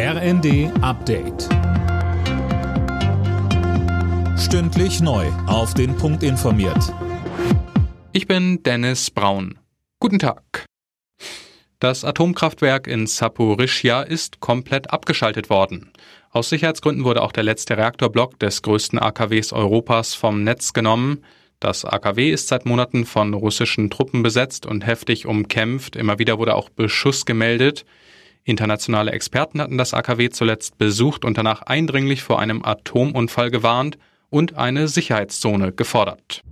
RND Update. Stündlich neu. Auf den Punkt informiert. Ich bin Dennis Braun. Guten Tag. Das Atomkraftwerk in Saporischja ist komplett abgeschaltet worden. Aus Sicherheitsgründen wurde auch der letzte Reaktorblock des größten AKWs Europas vom Netz genommen. Das AKW ist seit Monaten von russischen Truppen besetzt und heftig umkämpft. Immer wieder wurde auch Beschuss gemeldet. Internationale Experten hatten das AKW zuletzt besucht und danach eindringlich vor einem Atomunfall gewarnt und eine Sicherheitszone gefordert.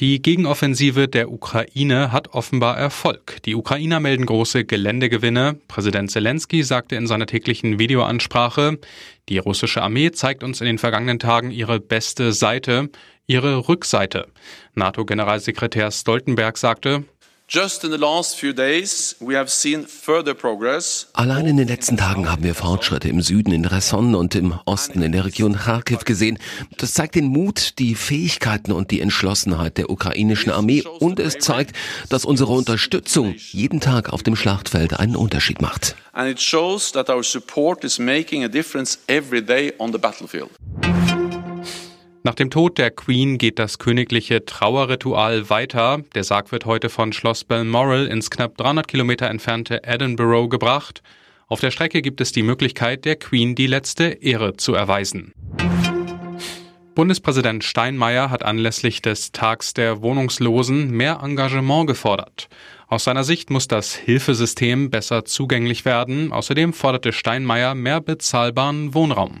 Die Gegenoffensive der Ukraine hat offenbar Erfolg. Die Ukrainer melden große Geländegewinne. Präsident Zelensky sagte in seiner täglichen Videoansprache, die russische Armee zeigt uns in den vergangenen Tagen ihre beste Seite, ihre Rückseite. NATO-Generalsekretär Stoltenberg sagte, Allein in den letzten Tagen haben wir Fortschritte im Süden in Resson und im Osten in der Region Kharkiv gesehen. Das zeigt den Mut, die Fähigkeiten und die Entschlossenheit der ukrainischen Armee und es zeigt, dass unsere Unterstützung jeden Tag auf dem Schlachtfeld einen Unterschied macht. And it shows that our support is making a difference every day on the battlefield. Nach dem Tod der Queen geht das königliche Trauerritual weiter. Der Sarg wird heute von Schloss Balmoral ins knapp 300 Kilometer entfernte Edinburgh gebracht. Auf der Strecke gibt es die Möglichkeit, der Queen die letzte Ehre zu erweisen. Bundespräsident Steinmeier hat anlässlich des Tags der Wohnungslosen mehr Engagement gefordert. Aus seiner Sicht muss das Hilfesystem besser zugänglich werden. Außerdem forderte Steinmeier mehr bezahlbaren Wohnraum.